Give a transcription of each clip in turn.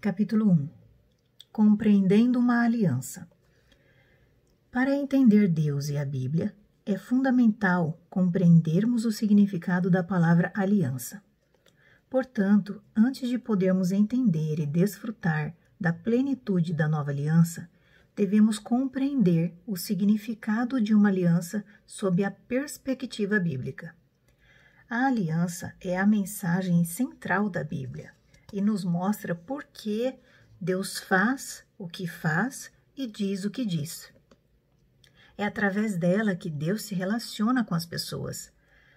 Capítulo 1 Compreendendo uma aliança. Para entender Deus e a Bíblia, é fundamental compreendermos o significado da palavra aliança. Portanto, antes de podermos entender e desfrutar da plenitude da nova aliança, devemos compreender o significado de uma aliança sob a perspectiva bíblica. A aliança é a mensagem central da Bíblia e nos mostra por que Deus faz o que faz e diz o que diz. É através dela que Deus se relaciona com as pessoas.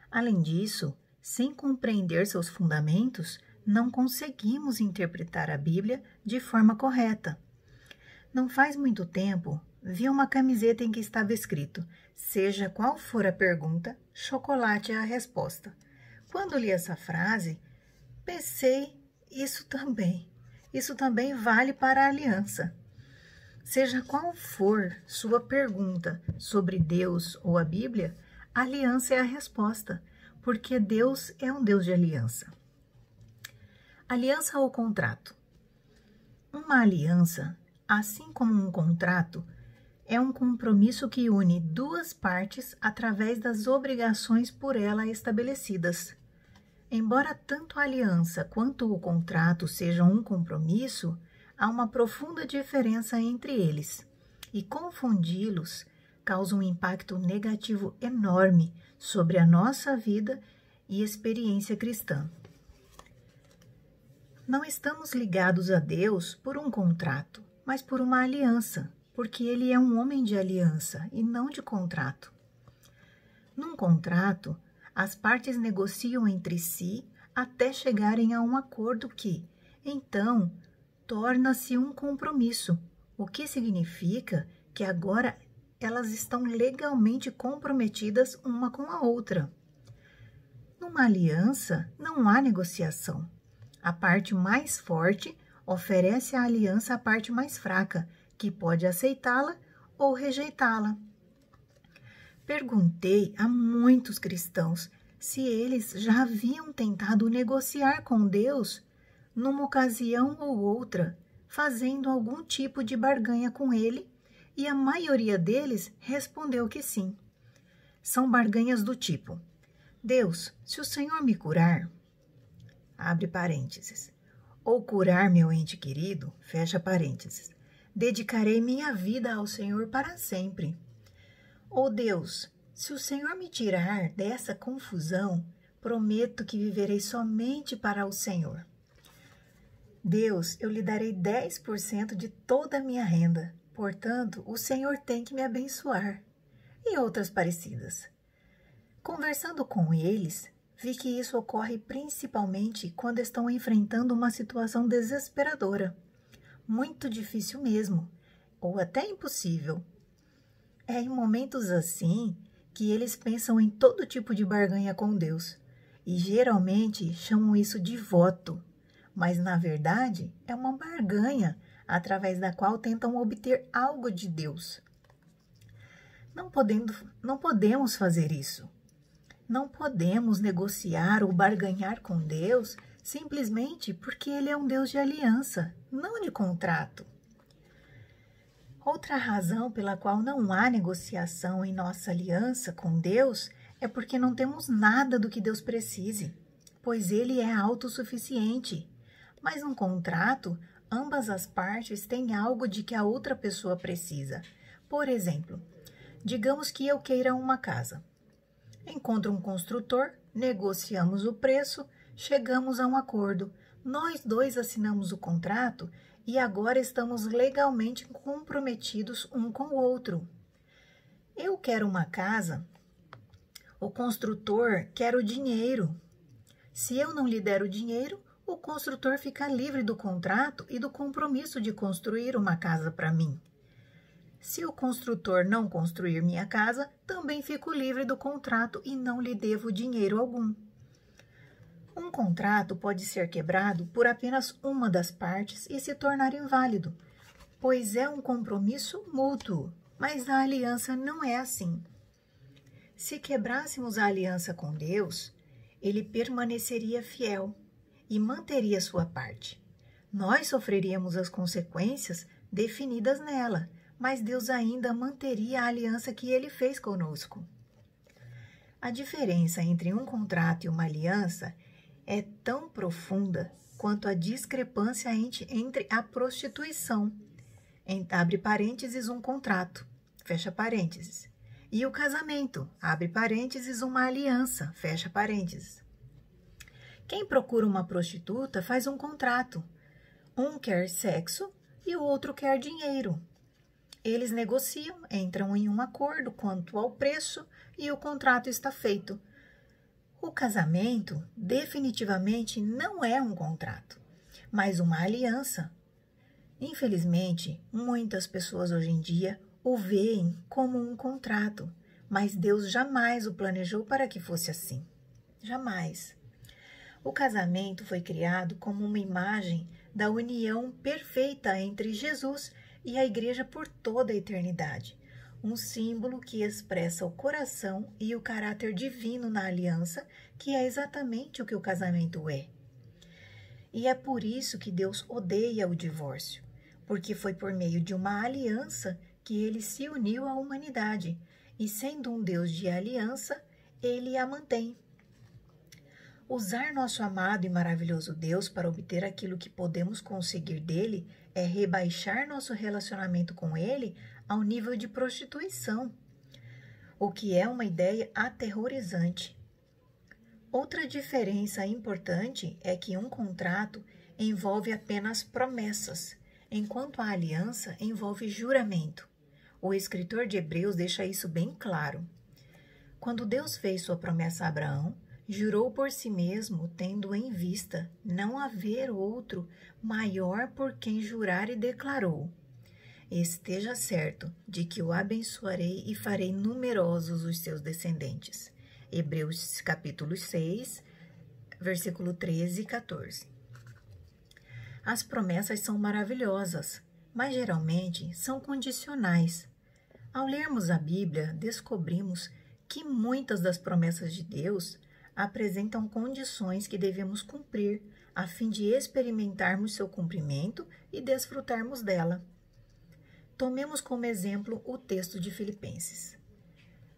Além disso, sem compreender seus fundamentos, não conseguimos interpretar a Bíblia de forma correta. Não faz muito tempo, vi uma camiseta em que estava escrito: Seja qual for a pergunta, chocolate é a resposta. Quando li essa frase, pensei isso também. Isso também vale para a aliança. Seja qual for sua pergunta sobre Deus ou a Bíblia, a aliança é a resposta, porque Deus é um Deus de aliança. Aliança ou contrato? Uma aliança, assim como um contrato, é um compromisso que une duas partes através das obrigações por ela estabelecidas. Embora tanto a aliança quanto o contrato sejam um compromisso, há uma profunda diferença entre eles, e confundi-los causa um impacto negativo enorme sobre a nossa vida e experiência cristã. Não estamos ligados a Deus por um contrato, mas por uma aliança, porque Ele é um homem de aliança e não de contrato. Num contrato, as partes negociam entre si até chegarem a um acordo que, então, torna-se um compromisso, o que significa que agora elas estão legalmente comprometidas uma com a outra. Numa aliança, não há negociação. A parte mais forte oferece a aliança à parte mais fraca, que pode aceitá-la ou rejeitá-la. Perguntei a muitos cristãos se eles já haviam tentado negociar com Deus numa ocasião ou outra, fazendo algum tipo de barganha com ele, e a maioria deles respondeu que sim. São barganhas do tipo: Deus, se o Senhor me curar, abre parênteses, ou curar meu ente querido, fecha parênteses, dedicarei minha vida ao Senhor para sempre. Oh Deus, se o Senhor me tirar dessa confusão, prometo que viverei somente para o Senhor. Deus, eu lhe darei 10% de toda a minha renda, portanto, o Senhor tem que me abençoar. E outras parecidas. Conversando com eles, vi que isso ocorre principalmente quando estão enfrentando uma situação desesperadora, muito difícil mesmo, ou até impossível. É em momentos assim que eles pensam em todo tipo de barganha com Deus e geralmente chamam isso de voto, mas na verdade é uma barganha através da qual tentam obter algo de Deus. Não, podendo, não podemos fazer isso. Não podemos negociar ou barganhar com Deus simplesmente porque Ele é um Deus de aliança, não de contrato. Outra razão pela qual não há negociação em nossa aliança com Deus é porque não temos nada do que Deus precise, pois Ele é autossuficiente. Mas num contrato, ambas as partes têm algo de que a outra pessoa precisa. Por exemplo, digamos que eu queira uma casa. Encontro um construtor, negociamos o preço, chegamos a um acordo. Nós dois assinamos o contrato e agora estamos legalmente comprometidos um com o outro. Eu quero uma casa, o construtor quer o dinheiro. Se eu não lhe der o dinheiro, o construtor fica livre do contrato e do compromisso de construir uma casa para mim. Se o construtor não construir minha casa, também fico livre do contrato e não lhe devo dinheiro algum. Um contrato pode ser quebrado por apenas uma das partes e se tornar inválido, pois é um compromisso mútuo, mas a aliança não é assim. Se quebrássemos a aliança com Deus, ele permaneceria fiel e manteria sua parte. nós sofreríamos as consequências definidas nela, mas Deus ainda manteria a aliança que ele fez conosco. A diferença entre um contrato e uma aliança é tão profunda quanto a discrepância entre a prostituição, abre parênteses, um contrato, fecha parênteses, e o casamento, abre parênteses, uma aliança, fecha parênteses. Quem procura uma prostituta faz um contrato. Um quer sexo e o outro quer dinheiro. Eles negociam, entram em um acordo quanto ao preço e o contrato está feito. O casamento definitivamente não é um contrato, mas uma aliança. Infelizmente, muitas pessoas hoje em dia o veem como um contrato, mas Deus jamais o planejou para que fosse assim. Jamais. O casamento foi criado como uma imagem da união perfeita entre Jesus e a Igreja por toda a eternidade, um símbolo que expressa o coração e o caráter divino na aliança, que é exatamente o que o casamento é. E é por isso que Deus odeia o divórcio, porque foi por meio de uma aliança que ele se uniu à humanidade, e sendo um Deus de aliança, ele a mantém. Usar nosso amado e maravilhoso Deus para obter aquilo que podemos conseguir dele é rebaixar nosso relacionamento com ele ao nível de prostituição, o que é uma ideia aterrorizante. Outra diferença importante é que um contrato envolve apenas promessas, enquanto a aliança envolve juramento. O escritor de Hebreus deixa isso bem claro. Quando Deus fez sua promessa a Abraão, jurou por si mesmo, tendo em vista não haver outro maior por quem jurar e declarou: Esteja certo de que o abençoarei e farei numerosos os seus descendentes. Hebreus capítulo 6, versículo 13 e 14. As promessas são maravilhosas, mas geralmente são condicionais. Ao lermos a Bíblia, descobrimos que muitas das promessas de Deus apresentam condições que devemos cumprir a fim de experimentarmos seu cumprimento e desfrutarmos dela. Tomemos como exemplo o texto de Filipenses.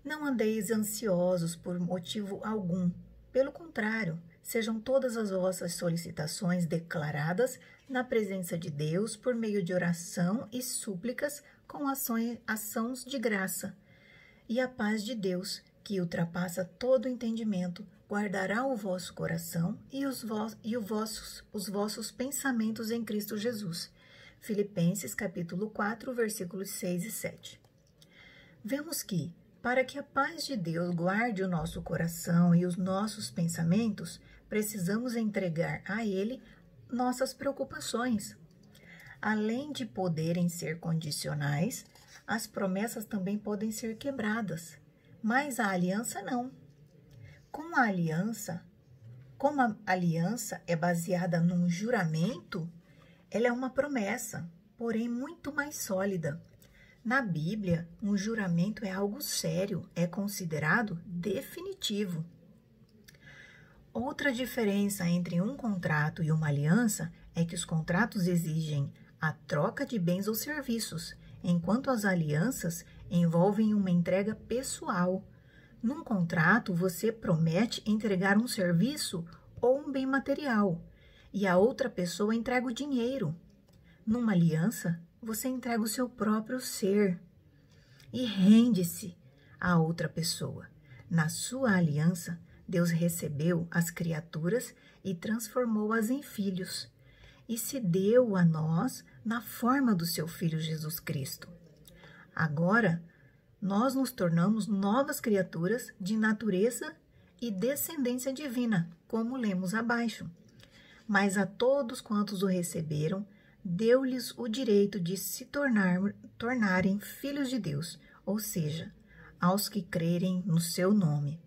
Não andeis ansiosos por motivo algum, pelo contrário, sejam todas as vossas solicitações declaradas na presença de Deus por meio de oração e súplicas com ações, ações de graça. E a paz de Deus, que ultrapassa todo entendimento, guardará o vosso coração e, os, vo e vossos, os vossos pensamentos em Cristo Jesus. Filipenses capítulo 4, versículos 6 e 7. Vemos que, para que a paz de Deus guarde o nosso coração e os nossos pensamentos, precisamos entregar a Ele nossas preocupações. Além de poderem ser condicionais, as promessas também podem ser quebradas, mas a aliança não. Com a aliança, como a aliança é baseada num juramento, ela é uma promessa, porém muito mais sólida. Na Bíblia, um juramento é algo sério, é considerado definitivo. Outra diferença entre um contrato e uma aliança é que os contratos exigem a troca de bens ou serviços, enquanto as alianças envolvem uma entrega pessoal, num contrato, você promete entregar um serviço ou um bem material e a outra pessoa entrega o dinheiro. Numa aliança, você entrega o seu próprio ser e rende-se à outra pessoa. Na sua aliança, Deus recebeu as criaturas e transformou-as em filhos e se deu a nós na forma do seu Filho Jesus Cristo. Agora, nós nos tornamos novas criaturas de natureza e descendência divina, como lemos abaixo. Mas a todos quantos o receberam, deu-lhes o direito de se tornar, tornarem filhos de Deus, ou seja, aos que crerem no seu nome.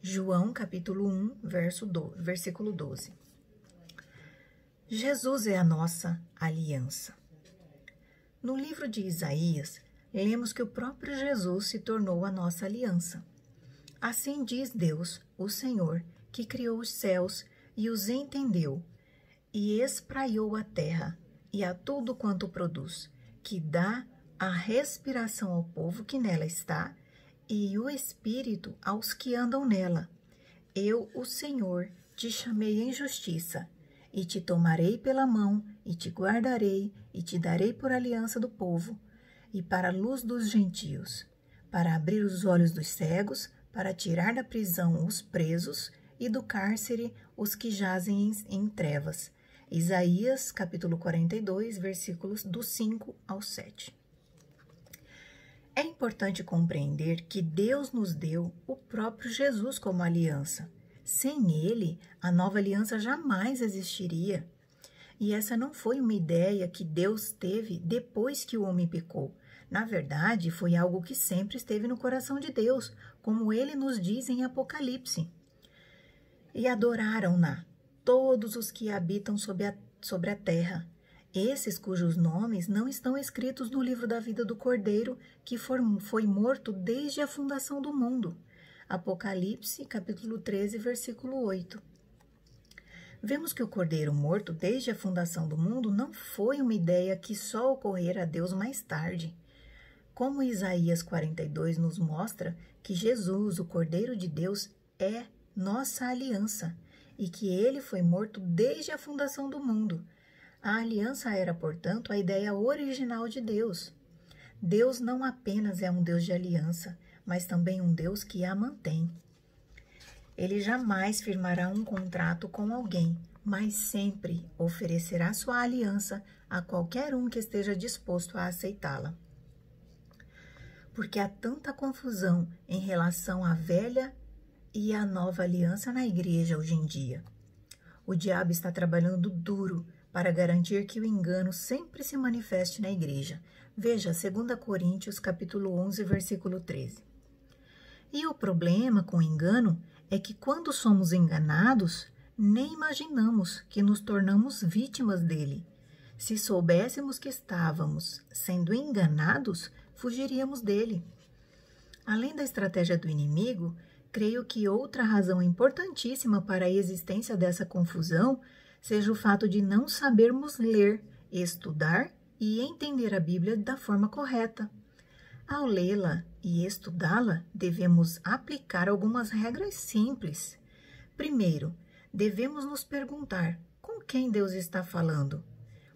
João capítulo 1, verso 12, versículo 12. Jesus é a nossa aliança. No livro de Isaías, lemos que o próprio Jesus se tornou a nossa aliança. Assim diz Deus, o Senhor, que criou os céus e os entendeu. e espraiou a terra e a tudo quanto produz, que dá a respiração ao povo que nela está e o espírito aos que andam nela. Eu, o Senhor, te chamei em justiça, e te tomarei pela mão, e te guardarei, e te darei por aliança do povo, e para a luz dos gentios, para abrir os olhos dos cegos, para tirar da prisão os presos e do cárcere os que jazem em, trevas. Isaías, capítulo 42, versículos do 5 ao 7. É importante compreender que Deus nos deu o próprio Jesus como aliança. Sem ele, a nova aliança jamais existiria. E essa não foi uma ideia que Deus teve depois que o homem pecou. Na verdade, foi algo que sempre esteve no coração de Deus, como ele nos diz em Apocalipse. E adoraram-na todos os que habitam sobre a, sobre a terra, esses cujos nomes não estão escritos no livro da vida do Cordeiro, que for, foi morto desde a fundação do mundo. Apocalipse, capítulo 13, versículo 8. Vemos que o Cordeiro morto desde a fundação do mundo não foi uma ideia que só ocorrera a Deus mais tarde. Como Isaías 42 nos mostra que Jesus, o Cordeiro de Deus, é nossa aliança e que ele foi morto desde a fundação do mundo. A aliança era, portanto, a ideia original de Deus. Deus não apenas é um Deus de aliança, mas também um Deus que a mantém. Ele jamais firmará um contrato com alguém, mas sempre oferecerá sua aliança a qualquer um que esteja disposto a aceitá-la porque há tanta confusão em relação à velha e à nova aliança na igreja hoje em dia. O diabo está trabalhando duro para garantir que o engano sempre se manifeste na igreja. Veja 2 Coríntios capítulo 11, versículo 13. E o problema com o engano é que quando somos enganados, nem imaginamos que nos tornamos vítimas dele. Se soubéssemos que estávamos sendo enganados, fugiríamos dele. Além da estratégia do inimigo, creio que outra razão importantíssima para a existência dessa confusão seja o fato de não sabermos ler, estudar e entender a Bíblia da forma correta. Ao lê-la e estudá-la, devemos aplicar algumas regras simples. Primeiro, devemos nos perguntar com quem Deus está falando,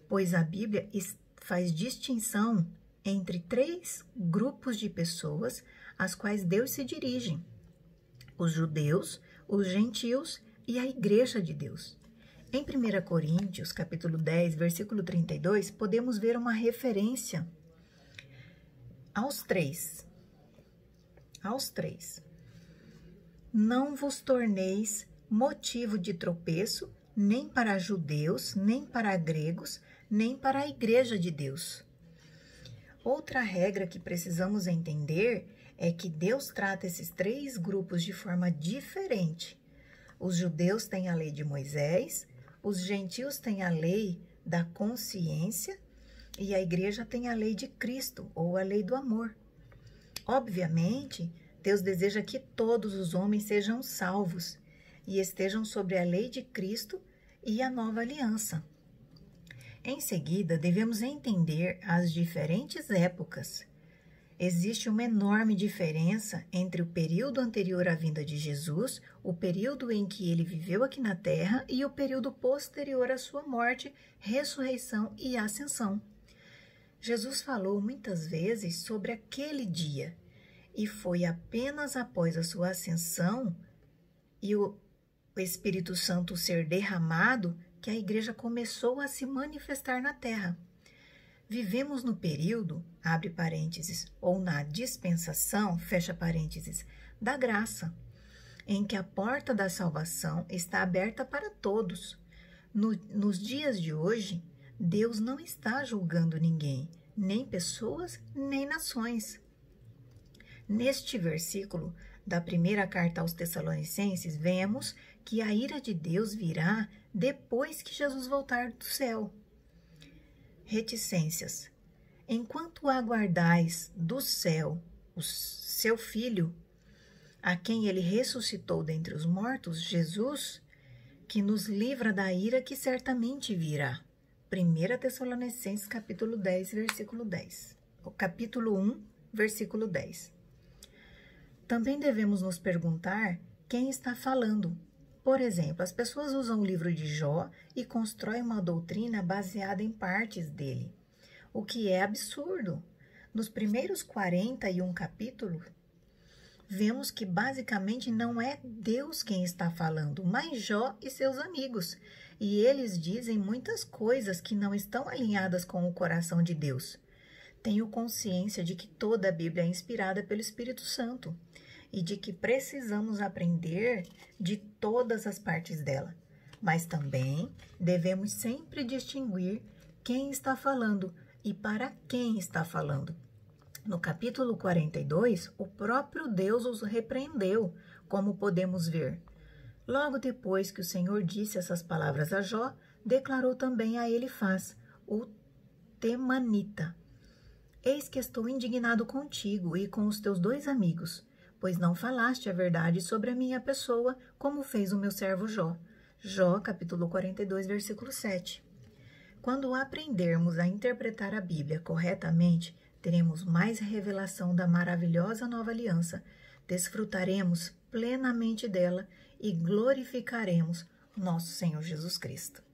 pois a Bíblia faz distinção entre três grupos de pessoas às quais Deus se dirige: os judeus, os gentios e a igreja de Deus. Em 1 Coríntios, capítulo 10, versículo 32, podemos ver uma referência aos três. Aos três. Não vos torneis motivo de tropeço nem para judeus, nem para gregos, nem para a igreja de Deus Outra regra que precisamos entender é que Deus trata esses três grupos de forma diferente. Os judeus têm a lei de Moisés, os gentios têm a lei da consciência e a igreja tem a lei de Cristo, ou a lei do amor. Obviamente, Deus deseja que todos os homens sejam salvos e estejam sobre a lei de Cristo e a nova aliança. Em seguida, devemos entender as diferentes épocas. Existe uma enorme diferença entre o período anterior à vinda de Jesus, o período em que ele viveu aqui na Terra, e o período posterior à sua morte, ressurreição e ascensão. Jesus falou muitas vezes sobre aquele dia, e foi apenas após a sua ascensão e o Espírito Santo ser derramado que a igreja começou a se manifestar na terra. Vivemos no período, abre parênteses, ou na dispensação, fecha parênteses, da graça, em que a porta da salvação está aberta para todos. No, nos dias de hoje, Deus não está julgando ninguém, nem pessoas, nem nações. Neste versículo da primeira carta aos Tessalonicenses, vemos que a ira de Deus virá depois que Jesus voltar do céu. Reticências. Enquanto aguardais do céu o seu filho, a quem ele ressuscitou dentre os mortos, Jesus, que nos livra da ira que certamente virá. 1 Tessalonicenses capítulo 10, versículo 10. O capítulo 1, versículo 10. Também devemos nos perguntar quem está falando. Por exemplo, as pessoas usam o livro de Jó e constroem uma doutrina baseada em partes dele, o que é absurdo. Nos primeiros 41 capítulos, vemos que basicamente não é Deus quem está falando, mas Jó e seus amigos. E eles dizem muitas coisas que não estão alinhadas com o coração de Deus. Tenho consciência de que toda a Bíblia é inspirada pelo Espírito Santo e de que precisamos aprender de todas as partes dela. Mas também devemos sempre distinguir quem está falando e para quem está falando. No capítulo 42, o próprio Deus os repreendeu, como podemos ver. Logo depois que o Senhor disse essas palavras a Jó, declarou também a Elifaz, o Temanita: Eis que estou indignado contigo e com os teus dois amigos, pois não falaste a verdade sobre a minha pessoa, como fez o meu servo Jó. Jó, capítulo 42, versículo 7. Quando aprendermos a interpretar a Bíblia corretamente, teremos mais revelação da maravilhosa nova aliança, desfrutaremos plenamente dela e glorificaremos nosso Senhor Jesus Cristo.